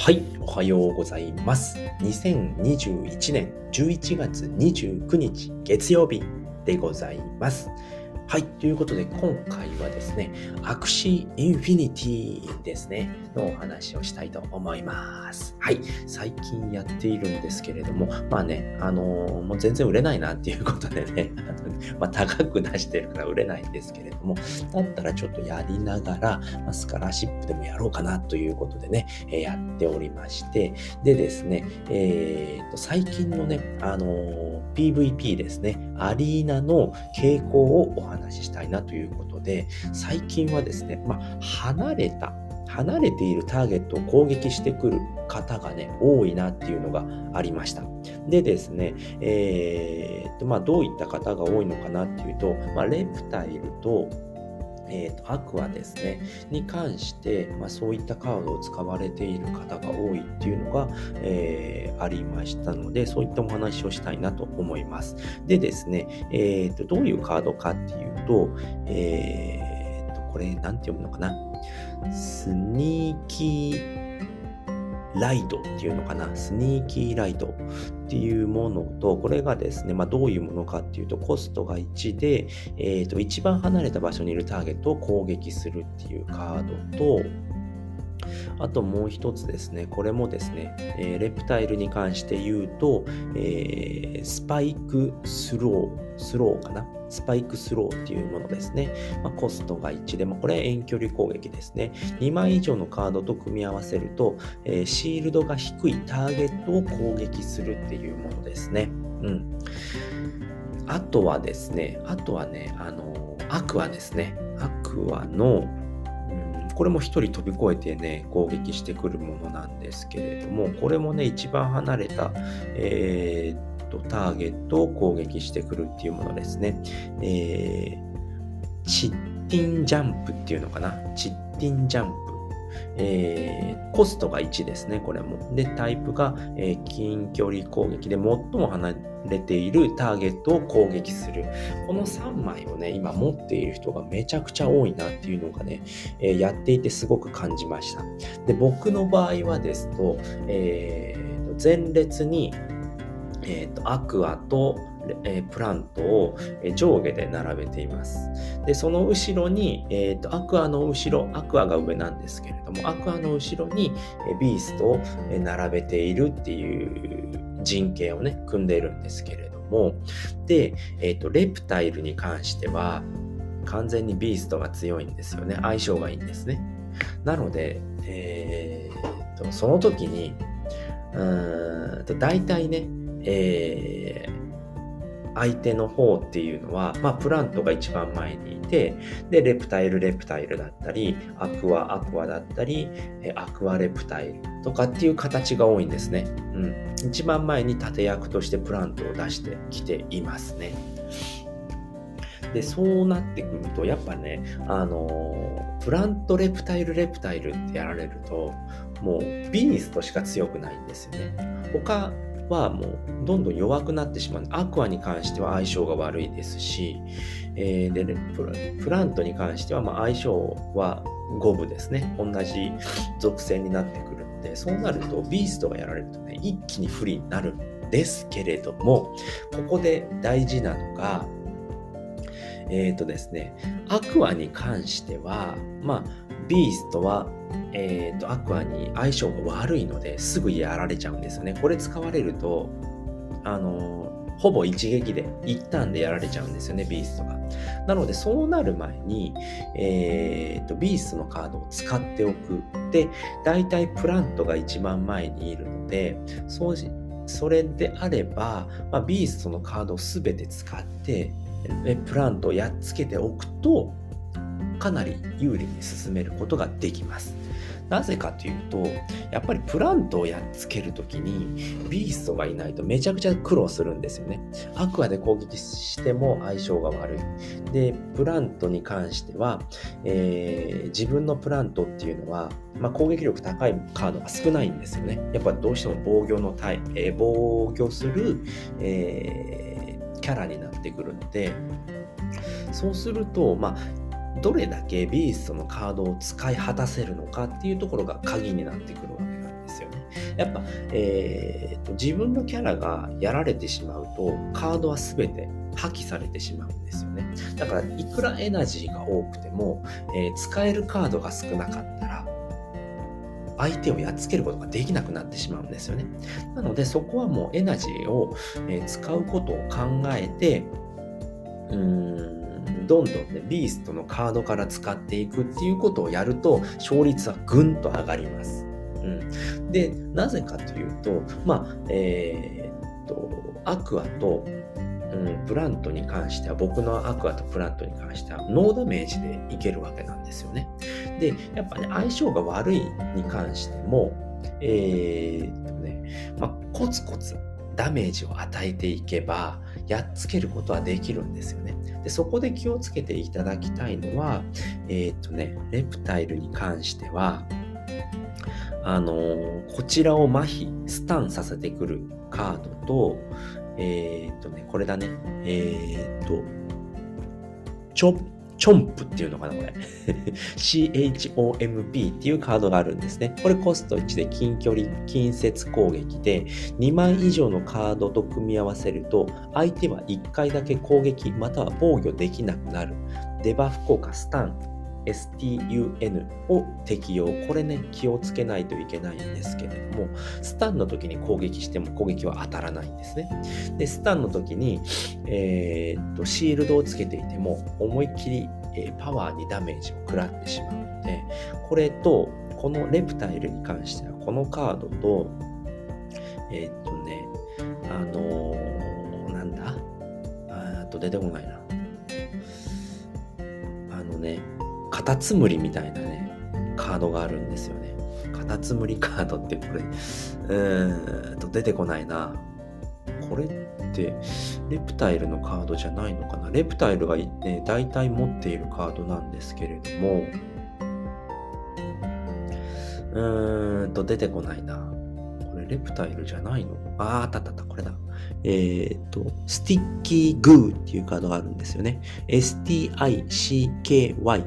はい、おはようございます。2021年11月29日月曜日でございます。はい。ということで、今回はですね、アクシーインフィニティですね、のお話をしたいと思います。はい。最近やっているんですけれども、まあね、あのー、もう全然売れないなっていうことでね、まあ、高く出してるから売れないんですけれども、だったらちょっとやりながら、ま、スカラーシップでもやろうかなということでね、え、やっておりまして、でですね、えー、と、最近のね、あのー、PVP ですね、アリーナの傾向をお話話したいなということで、最近はですね、まあ、離れた、離れているターゲットを攻撃してくる方がね、多いなっていうのがありました。でですね、えー、っと、まあ、どういった方が多いのかなっていうと、まあ、レプタイルと、えーと、アクアですね、に関して、まあ、そういったカードを使われている方が多いっていうのが、えー、ありましたので、そういったお話をしたいなと思います。でですね、えーと、どういうカードかっていうと、えーと、これ、なんて読むのかな？スニーキーライドっていうのかな、スニーキーライドていうものと、これがですね、まあ、どういうものかっていうと、コストが1で、えー、と一番離れた場所にいるターゲットを攻撃するっていうカードと、あともう一つですね、これもですね、えー、レプタイルに関して言うと、えー、スパイクスロー、スローかなスパイクスローっていうものですね。まあ、コストが1で、まあ、これ遠距離攻撃ですね。2枚以上のカードと組み合わせると、えー、シールドが低いターゲットを攻撃するっていうものですね。うん。あとはですね、あとはね、あの、アクアですね。アクアの、これも一人飛び越えてね、攻撃してくるものなんですけれども、これもね、一番離れた、えー、と、ターゲットを攻撃してくるっていうものですね。えー、チッティンジャンプっていうのかな？チッティンジャンプ。えー、コストが1ですね、これも。で、タイプが、えー、近距離攻撃で最も離れているターゲットを攻撃する。この3枚をね、今持っている人がめちゃくちゃ多いなっていうのがね、えー、やっていてすごく感じました。で、僕の場合はですと、えー、前列に、えーと、アクアとえー、プラントを上下で並べています。で、その後ろに、えーと、アクアの後ろ、アクアが上なんですけれども、アクアの後ろにビーストを並べているっていう陣形をね、組んでいるんですけれども、で、えーと、レプタイルに関しては、完全にビーストが強いんですよね。相性がいいんですね。なので、えーと、その時に、うーんと大体ね、えー、相手の方っていうのは、まあ、プラントが一番前にいて、で、レプタイル、レプタイルだったり、アクア、アクアだったり、アクアレプタイルとかっていう形が多いんですね。うん。一番前に盾役としてプラントを出してきていますね。で、そうなってくると、やっぱね、あのプラント、レプタイル、レプタイルってやられると、もうビーストしか強くないんですよね。他はもうどんどん弱くなってしまう。アクアに関しては相性が悪いですし、えー、でプラントに関してはま相性は五分ですね。同じ属性になってくるので、そうなるとビーストがやられるとね、一気に不利になるんですけれども、ここで大事なのが、えっ、ー、とですね、アクアに関しては、まあ、ビーストはえーと、アクアに相性が悪いのですぐやられちゃうんですよね。これ使われると、あの、ほぼ一撃で、一旦でやられちゃうんですよね、ビーストが。なので、そうなる前に、えーと、ビーストのカードを使っておく。で、大体プラントが一番前にいるので、そうそれであれば、まあ、ビーストのカードを全て使って、プラントをやっつけておくと、かなり有利に進めることができます。なぜかというと、やっぱりプラントをやっつけるときに、ビーストがいないとめちゃくちゃ苦労するんですよね。アクアで攻撃しても相性が悪い。で、プラントに関しては、えー、自分のプラントっていうのは、まあ、攻撃力高いカードが少ないんですよね。やっぱどうしても防御のタイ、えー、防御する、えー、キャラになってくるので、そうすると、まあ、どれだけビーストのカードを使い果たせるのかっていうところが鍵になってくるわけなんですよね。やっぱ、えーと、自分のキャラがやられてしまうと、カードは全て破棄されてしまうんですよね。だから、いくらエナジーが多くても、えー、使えるカードが少なかったら、相手をやっつけることができなくなってしまうんですよね。なので、そこはもうエナジーを、使うことを考えて、うーん、どんどんね、ビーストのカードから使っていくっていうことをやると、勝率はぐんと上がります。うん、で、なぜかというと、まあ、えー、っと、アクアと、うん、プラントに関しては、僕のアクアとプラントに関しては、ノーダメージでいけるわけなんですよね。で、やっぱね、相性が悪いに関しても、えー、っとね、まあ、コツコツダメージを与えていけば、やっつけることはできるんですよね。で、そこで気をつけていただきたいのは、えー、っとね、レプタイルに関しては、あのー、こちらを麻痺、スタンさせてくるカードと、えー、っとね、これだね、え、っと、チョンプっていうのかな、これ。CHOMP っていうカードがあるんですね。これコスト1で近距離、近接攻撃で、2枚以上のカードと組み合わせると、相手は1回だけ攻撃または防御できなくなる。デバフ効果、スタン、STUN を適用。これね、気をつけないといけないんですけれども、スタンの時に攻撃しても攻撃は当たらないんですね。で、スタンの時に、えー、っと、シールドをつけていても、思いっきり、えー、パワーにダメージを食らってしまうので、これと、このレプタイルに関しては、このカードと、えー、っとね、あのー、なんだ？あと出てこないな。あのね、カタツムリみたいなね、カードがあるんですよね。カタツムリカードってこれ、うーんと出てこないな。これって、レプタイルのカードじゃないのかな？レプタイルが、ね、大体持っているカードなんですけれども、うーんと出てこないな。これレプタイルじゃないの？あー、あったあった、これだ。えっ、ー、と、スティッキーグーっていうカードがあるんですよね。STICKY。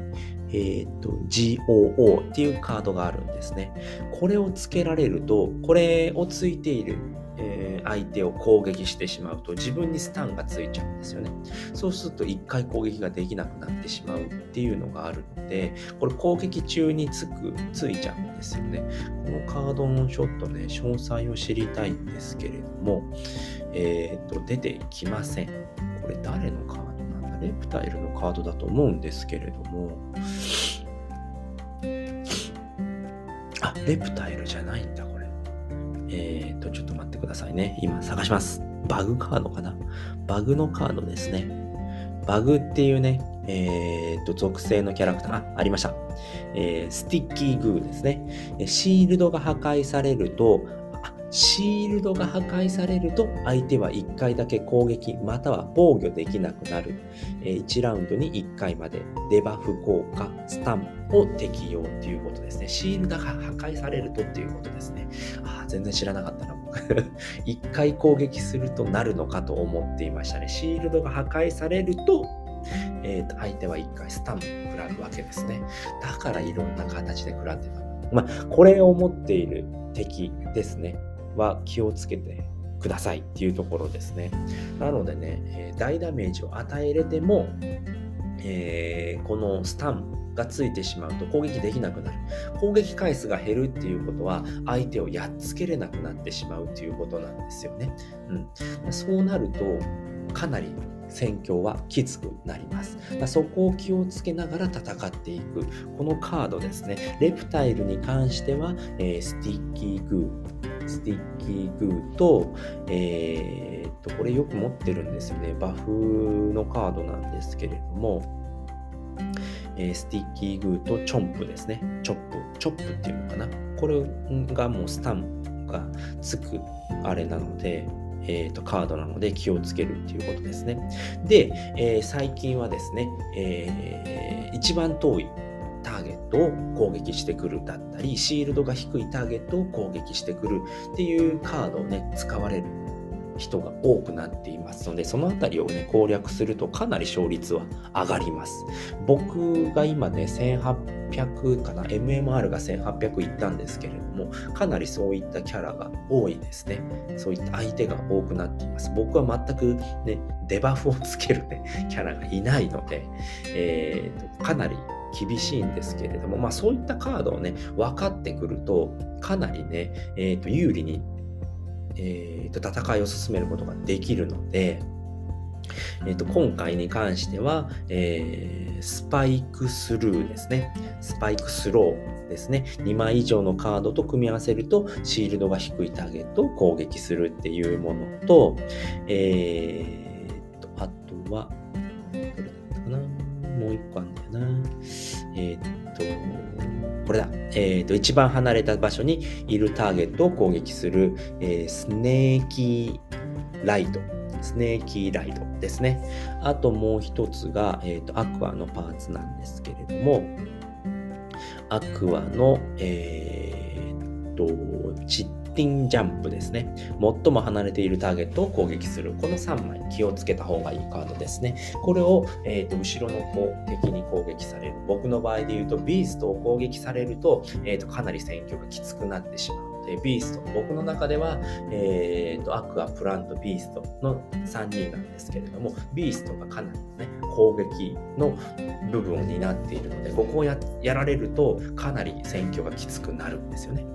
え、ー、と、GOO っていうカードがあるんですね。これをつけられると、これをついている、えー、相手を攻撃してしまうと自分にスタンがついちゃうんですよね。そうすると1回攻撃ができなくなってしまうっていうのがあるので、これ攻撃中につく、ついちゃうんですよね。このカードのちょっとね、詳細を知りたいんですけれども、えっ、ー、と、出てきません。これ誰のカード？レプタイルのカードだと思うんですけれども、あ、レプタイルじゃないんだ、これ。えっ、と、ちょっと待ってくださいね。今探します。バグカードかな？バグのカードですね。バグっていうね、えっ、と、属性のキャラクター、あ、ありました。えー、 Sticky Goo ですね。シールドが破壊されると、シールドが破壊されると相手は1回だけ攻撃または防御できなくなる。1ラウンドに1回までデバフ効果、スタンを適用っていうことですね。シールドが破壊されるとっていうことですね。ああ全然知らなかったな、1 回攻撃するとなるのかと思っていましたね。シールドが破壊されるとえー、と相手は1回スタンプ食らうわけですね。だからいろんな形で食らってた。まあ、これを持っている敵ですね。は気をつけてくださいっていうところですね。なのでね、大ダメージを与えれても、えー、このスタンがついてしまうと攻撃できなくなる。攻撃回数が減るっていうことは相手をやっつけれなくなってしまうということなんですよね。うん、そうなるとかなり戦況はきつくなります。そこを気をつけながら戦っていく。このカードですね。 Reptile に関しては、えー、 Sticky Goo、Sticky Goo と、えー、っと、これよく持ってるんですよね。バフのカードなんですけれども、えー、スティッキーグーとチョンプですね。チョップ。チョップっていうのかな。これがもうスタンがつくあれなので、えーと、カードなので気をつけるっていうことですね。で、えー、最近はですね、えー、一番遠いターゲットを攻撃してくるだったり、シールドが低いターゲットを攻撃してくるっていうカードをね、使われる人が多くなっていますので、そのあたりをね、攻略するとかなり勝率は上がります。僕が今ね、1800かな、MMR が1800いったんですけれども、かなりそういったキャラが多いですね。そういった相手が多くなっています。僕は全くね、デバフをつけるね、キャラがいないので、えーと、かなり厳しいんですけれども、まあそういったカードをね、分かってくると、かなりね、えー、と有利にえーと、戦いを進めることができるので、えーと、今回に関しては、えー、スパイクスルーですね。スパイクスローですね。2枚以上のカードと組み合わせると、シールドが低いターゲットを攻撃するっていうものと、えーと、あとは、もう一個あるんだよな。えっ、と、これだ。えっ、と、一番離れた場所にいるターゲットを攻撃する、えー、スネーキーライト。スネーキーライトですね。あともう一つが、えっ、と、アクアのパーツなんですけれども、アクアの、えっ、と、チッティンジャンプですね。最も離れているターゲットを攻撃する。この3枚気をつけた方がいいカードですね。これを、えーと、後ろの子敵に攻撃される。僕の場合で言うと、ビーストを攻撃されると、えーと、かなり戦況がきつくなってしまう。でビースト、僕の中では、えーと、 Aqua、Plant、Beast の3人なんですけれども、 Beast がかなりね、攻撃の部分を担っているので、ここをやられるとかなり戦況がきつくなるんですよね。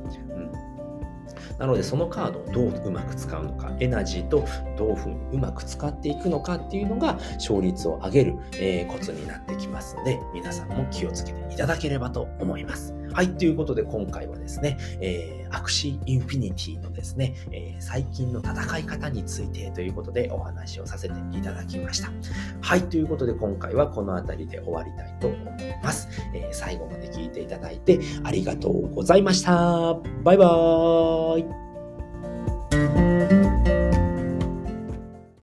なのでそのカードをどううまく使うのか、エナジーとどういうふうにうまく使っていくのかっていうのが勝率を上げる、えー、コツになってきますので、皆さんも気をつけていただければと思います。はい、ということで今回はですね、えー、 Axie Infinity のですね、えー、最近の戦い方についてということでお話をさせていただきました。はい、ということで今回はこの辺りで終わりたいと思います。えー、最後まで聞いていただいてありがとうございました。バイバーイ。